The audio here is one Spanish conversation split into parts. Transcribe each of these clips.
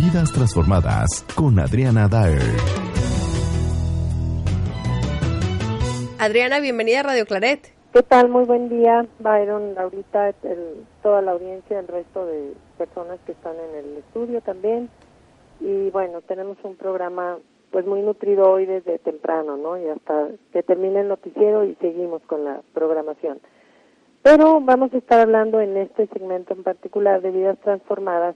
Vidas transformadas con Adriana Daer. Adriana, bienvenida a Radio Claret. ¿Qué tal? Muy buen día, Byron, ahorita el, toda la audiencia, el resto de personas que están en el estudio también. Y bueno, tenemos un programa pues muy nutrido hoy desde temprano, ¿no? Y hasta que termine el noticiero y seguimos con la programación. Pero vamos a estar hablando en este segmento en particular de vidas transformadas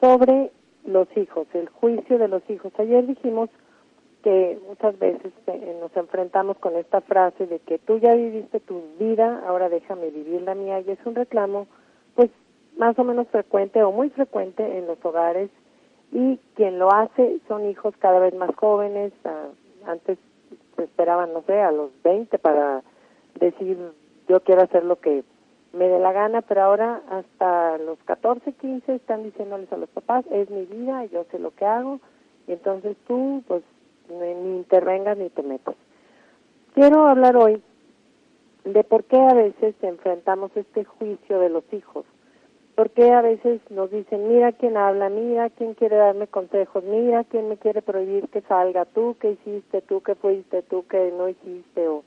sobre los hijos, el juicio de los hijos. Ayer dijimos que muchas veces eh, nos enfrentamos con esta frase de que tú ya viviste tu vida, ahora déjame vivir la mía, y es un reclamo, pues, más o menos frecuente o muy frecuente en los hogares, y quien lo hace son hijos cada vez más jóvenes, antes se esperaban, no sé, a los 20 para decir yo quiero hacer lo que me dé la gana, pero ahora hasta los 14, 15 están diciéndoles a los papás, es mi vida, yo sé lo que hago, y entonces tú, pues, ni intervengas ni te metas. Quiero hablar hoy de por qué a veces enfrentamos este juicio de los hijos. ¿Por qué a veces nos dicen, mira quién habla, mira quién quiere darme consejos, mira quién me quiere prohibir que salga, tú qué hiciste, tú qué fuiste, tú qué no hiciste, o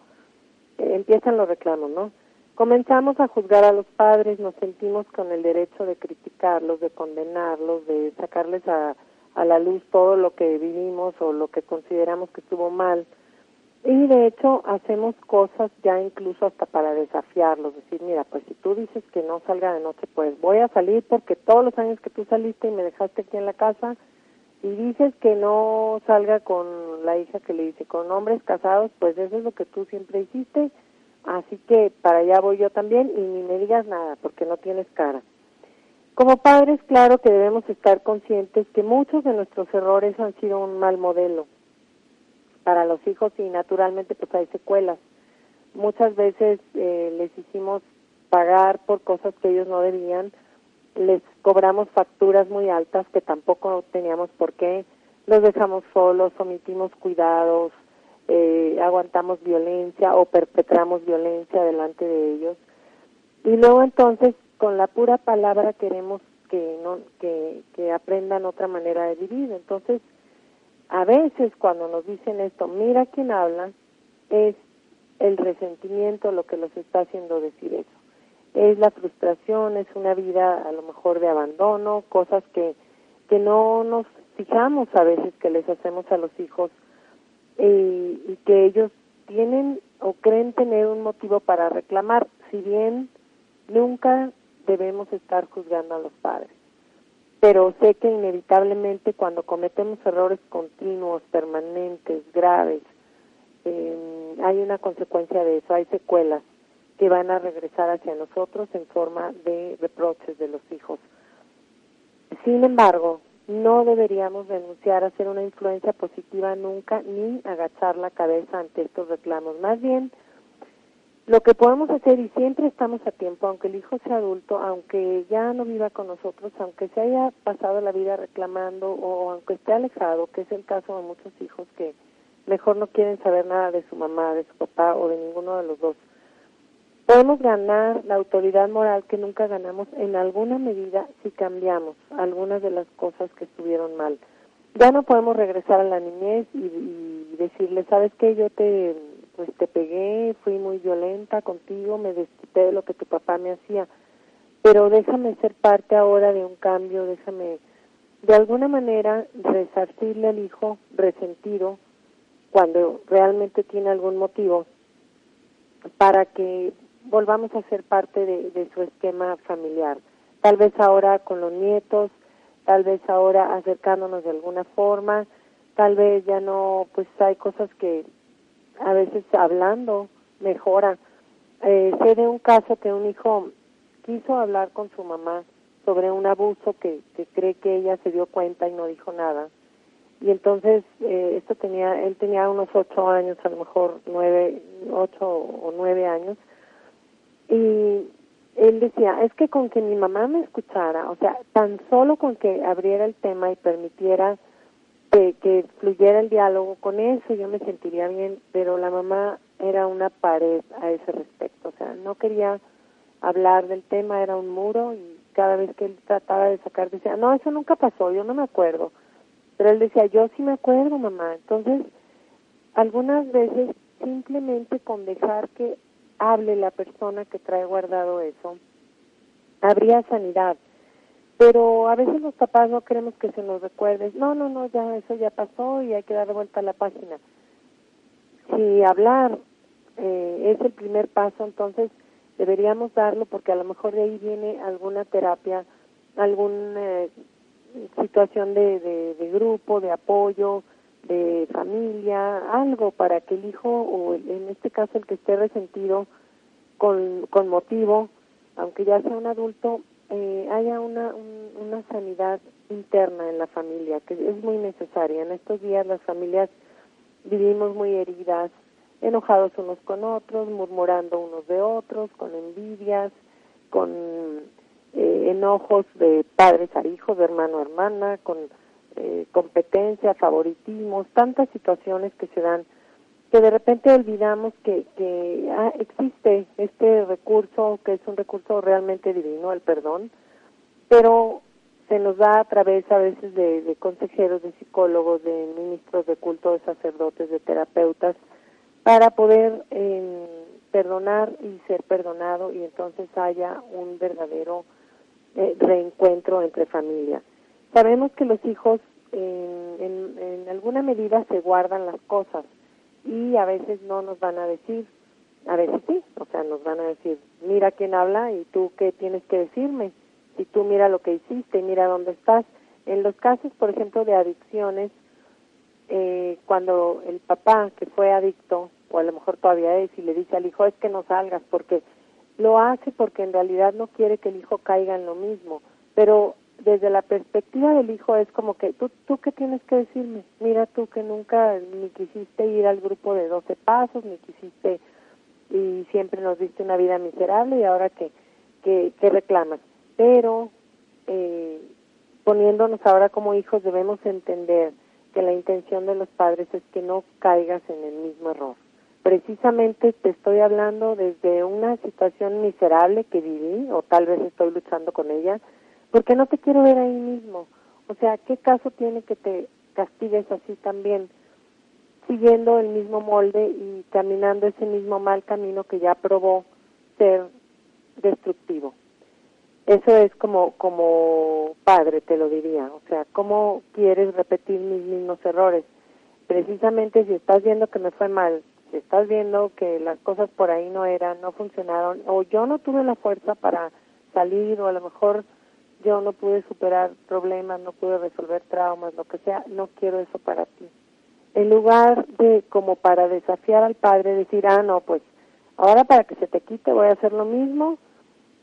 eh, empiezan los reclamos, ¿no? Comenzamos a juzgar a los padres, nos sentimos con el derecho de criticarlos, de condenarlos, de sacarles a, a la luz todo lo que vivimos o lo que consideramos que estuvo mal. Y de hecho hacemos cosas ya incluso hasta para desafiarlos, decir, mira, pues si tú dices que no salga de noche, pues voy a salir porque todos los años que tú saliste y me dejaste aquí en la casa, y dices que no salga con la hija que le dice, con hombres casados, pues eso es lo que tú siempre hiciste, así que para allá voy yo también y ni me digas nada porque no tienes cara. Como padres, claro que debemos estar conscientes que muchos de nuestros errores han sido un mal modelo para los hijos y naturalmente pues hay secuelas. Muchas veces eh, les hicimos pagar por cosas que ellos no debían, les cobramos facturas muy altas que tampoco teníamos por qué, los dejamos solos, omitimos cuidados, eh, aguantamos violencia o perpetramos violencia delante de ellos. Y luego entonces con la pura palabra queremos que no que, que aprendan otra manera de vivir entonces a veces cuando nos dicen esto mira quién habla es el resentimiento lo que los está haciendo decir eso es la frustración es una vida a lo mejor de abandono cosas que que no nos fijamos a veces que les hacemos a los hijos y, y que ellos tienen o creen tener un motivo para reclamar si bien nunca debemos estar juzgando a los padres. Pero sé que inevitablemente cuando cometemos errores continuos, permanentes, graves, eh, hay una consecuencia de eso, hay secuelas que van a regresar hacia nosotros en forma de reproches de los hijos. Sin embargo, no deberíamos renunciar a ser una influencia positiva nunca ni agachar la cabeza ante estos reclamos. Más bien, lo que podemos hacer, y siempre estamos a tiempo, aunque el hijo sea adulto, aunque ya no viva con nosotros, aunque se haya pasado la vida reclamando o aunque esté alejado, que es el caso de muchos hijos que mejor no quieren saber nada de su mamá, de su papá o de ninguno de los dos. Podemos ganar la autoridad moral que nunca ganamos en alguna medida si cambiamos algunas de las cosas que estuvieron mal. Ya no podemos regresar a la niñez y, y decirle, ¿sabes qué? Yo te pues te pegué, fui muy violenta contigo, me desquité de lo que tu papá me hacía, pero déjame ser parte ahora de un cambio, déjame de alguna manera resarcirle al hijo resentido cuando realmente tiene algún motivo para que volvamos a ser parte de, su esquema familiar. Tal vez ahora con los nietos, tal vez ahora acercándonos de alguna forma, tal vez ya no, pues hay cosas que a veces hablando mejora. Eh, sé de un caso que un hijo quiso hablar con su mamá sobre un abuso que, que cree que ella se dio cuenta y no dijo nada. Y entonces, eh, esto tenía, él tenía unos ocho años, a lo mejor nueve, ocho o nueve años, y él decía, es que con que mi mamá me escuchara, o sea, tan solo con que abriera el tema y permitiera que, fluyera el diálogo, con eso yo me sentiría bien, pero la mamá era una pared a ese respecto, o sea, no quería hablar del tema, era un muro y cada vez que él trataba de sacar decía, no, eso nunca pasó, yo no me acuerdo. Pero él decía, yo sí me acuerdo, mamá. Entonces, algunas veces simplemente con dejar que hable la persona que trae guardado eso, habría sanidad. Pero a veces los papás no queremos que se nos recuerde, no, no, no, ya eso ya pasó y hay que dar vuelta a la página. Si hablar eh, es el primer paso, entonces deberíamos darlo porque a lo mejor de ahí viene alguna terapia, alguna eh, situación de, de, de, grupo, de apoyo, de familia, algo para que el hijo o en este caso el que esté resentido con, con motivo, aunque ya sea un adulto, eh, haya una, una sanidad interna en la familia, que es muy necesaria. En estos días las familias vivimos muy heridas, enojados unos con otros, murmurando unos de otros, con envidias, con eh, enojos de padres a hijos, de hermano a hermana, con eh, competencia, favoritismos, tantas situaciones que se dan que de repente olvidamos que, que ah, existe este recurso, que es un recurso realmente divino, el perdón, pero se nos da a través a veces de, consejeros, de psicólogos, de ministros de culto, de sacerdotes, de terapeutas, para poder eh, perdonar y ser perdonado y entonces haya un verdadero eh, reencuentro entre familias. Sabemos que los hijos en, en alguna medida se guardan las cosas y a veces no nos van a decir, a veces sí, o sea, nos van a decir, mira quién habla y tú qué tienes que decirme, si tú mira lo que hiciste, mira dónde estás. En los casos, por ejemplo, de adicciones, eh, cuando el papá que fue adicto, o a lo mejor todavía es, y le dice al hijo, es que no salgas, porque lo hace porque en realidad no quiere que el hijo caiga en lo mismo, pero desde la perspectiva del hijo es como que tú, tú qué tienes que decirme, mira tú que nunca ni quisiste ir al grupo de 12 pasos, ni quisiste y siempre nos diste una vida miserable y ahora que, que, que reclamas. Pero eh, poniéndonos ahora como hijos debemos entender que la intención de los padres es que no caigas en el mismo error. Precisamente te estoy hablando desde una situación miserable que viví, o tal vez estoy luchando con ella, porque no te quiero ver ahí mismo. O sea, ¿qué caso tiene que te castigues así también, siguiendo el mismo molde y caminando ese mismo mal camino que ya probó ser destructivo? Eso es como, como padre, te lo diría. O sea, ¿cómo quieres repetir mis mismos errores? Precisamente si estás viendo que me fue mal, si estás viendo que las cosas por ahí no eran, no funcionaron, o yo no tuve la fuerza para salir, o a lo mejor yo no pude superar problemas, no pude resolver traumas, lo que sea, no quiero eso para ti. En lugar de, como para desafiar al padre, decir, ah, no, pues ahora para que se te quite voy a hacer lo mismo,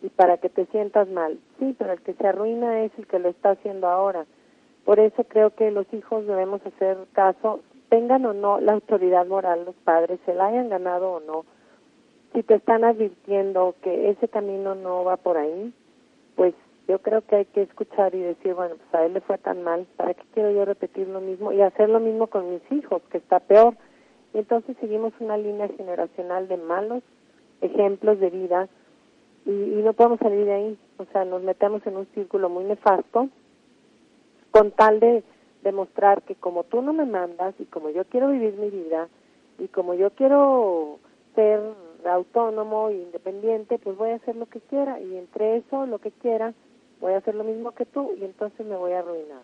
y para que te sientas mal. Sí, pero el que se arruina es el que lo está haciendo ahora. Por eso creo que los hijos debemos hacer caso, tengan o no la autoridad moral los padres, se la hayan ganado o no. Si te están advirtiendo que ese camino no va por ahí, pues yo creo que hay que escuchar y decir, bueno, pues a él le fue tan mal, ¿para qué quiero yo repetir lo mismo? Y hacer lo mismo con mis hijos, que está peor. Y entonces seguimos una línea generacional de malos ejemplos de vida y, y no podemos salir de ahí. O sea, nos metemos en un círculo muy nefasto con tal de demostrar que como tú no me mandas y como yo quiero vivir mi vida y como yo quiero ser autónomo e independiente, pues voy a hacer lo que quiera y entre eso, lo que quiera, voy a hacer lo mismo que tú y entonces me voy a arruinar.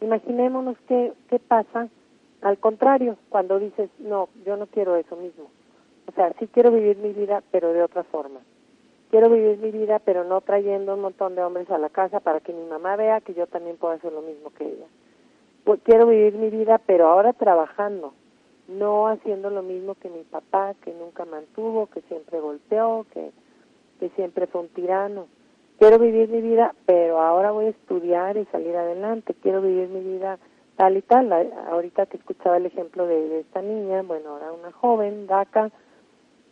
Imaginémonos qué, qué pasa al contrario cuando dices, no, yo no quiero eso mismo. O sea, sí quiero vivir mi vida, pero de otra forma quiero vivir mi vida, pero no trayendo un montón de hombres a la casa para que mi mamá vea que yo también puedo hacer lo mismo que ella. Pues, quiero vivir mi vida, pero ahora trabajando, no haciendo lo mismo que mi papá, que nunca mantuvo, que siempre golpeó, que, que siempre fue un tirano. Quiero vivir mi vida, pero ahora voy a estudiar y salir adelante, quiero vivir mi vida tal y tal. Ahorita que escuchaba el ejemplo de, esta niña, bueno, ahora una joven, DACA,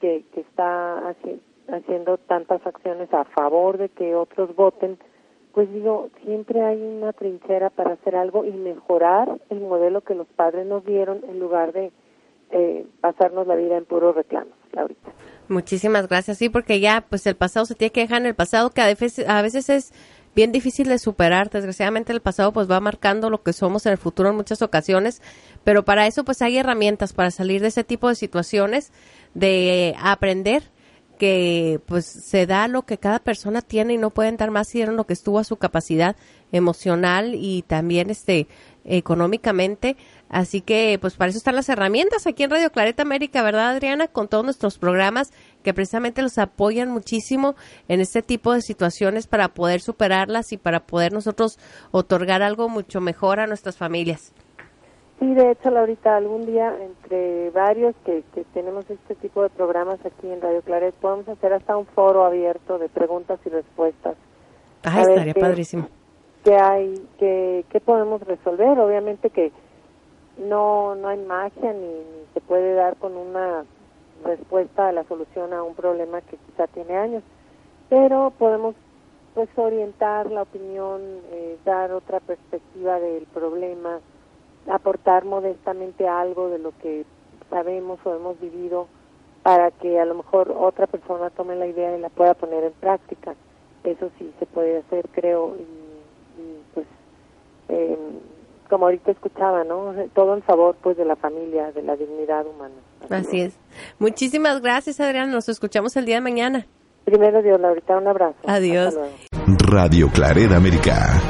que, que está haciendo tantas acciones a favor de que otros voten, pues digo, siempre hay una trinchera para hacer algo y mejorar el modelo que los padres nos dieron en lugar de eh, pasarnos la vida en puros reclamos, ahorita. Muchísimas gracias, sí, porque ya pues el pasado se tiene que dejar en el pasado, que a veces, a veces es bien difícil de superar. Desgraciadamente el pasado pues va marcando lo que somos en el futuro en muchas ocasiones, pero para eso pues hay herramientas para salir de ese tipo de situaciones, de aprender que pues se da lo que cada persona tiene y no pueden dar más si dieron lo que estuvo a su capacidad emocional y también este económicamente. Así que pues para eso están las herramientas aquí en Radio Clareta América, ¿verdad Adriana? Con todos nuestros programas que precisamente los apoyan muchísimo en este tipo de situaciones para poder superarlas y para poder nosotros otorgar algo mucho mejor a nuestras familias. Sí, de hecho, Laurita, algún día entre varios que, que tenemos este tipo de programas aquí en Radio Claret, podemos hacer hasta un foro abierto de preguntas y respuestas. Ah, estaría padrísimo. ¿Qué hay? Qué, ¿Qué podemos resolver? Obviamente que no no hay magia ni, ni, se puede dar con una respuesta a la solución a un problema que quizá tiene años, pero podemos pues orientar la opinión, eh, dar otra perspectiva del problema, aportar modestamente algo de lo que sabemos o hemos vivido para que a lo mejor otra persona tome la idea y la pueda poner en práctica. Eso sí se puede hacer, creo, y, pues eh, como ahorita escuchaba, ¿no? Todo en favor pues de la familia, de la dignidad humana. Así, es. Muchísimas gracias, Adriana. Nos escuchamos el día de mañana. Primero Dios, Laurita, un abrazo. Adiós. Radio Clareda América.